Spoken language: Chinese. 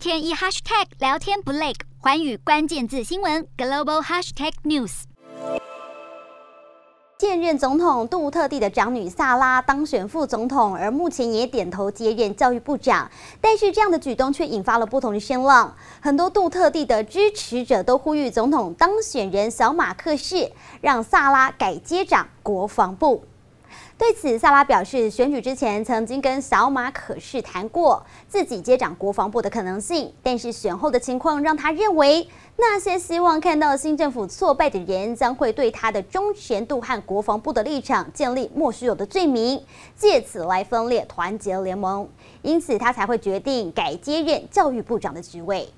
天一 hashtag 聊天不累，寰宇关键字新闻 global hashtag news。现任总统杜特地的长女萨拉当选副总统，而目前也点头接任教育部长。但是这样的举动却引发了不同的声浪，很多杜特地的支持者都呼吁总统当选人小马可仕让萨拉改接掌国防部。对此，萨拉表示，选举之前曾经跟小马可仕谈过自己接掌国防部的可能性，但是选后的情况让他认为，那些希望看到新政府挫败的人将会对他的忠诚度和国防部的立场建立莫须有的罪名，借此来分裂团结联盟，因此他才会决定改接任教育部长的职位。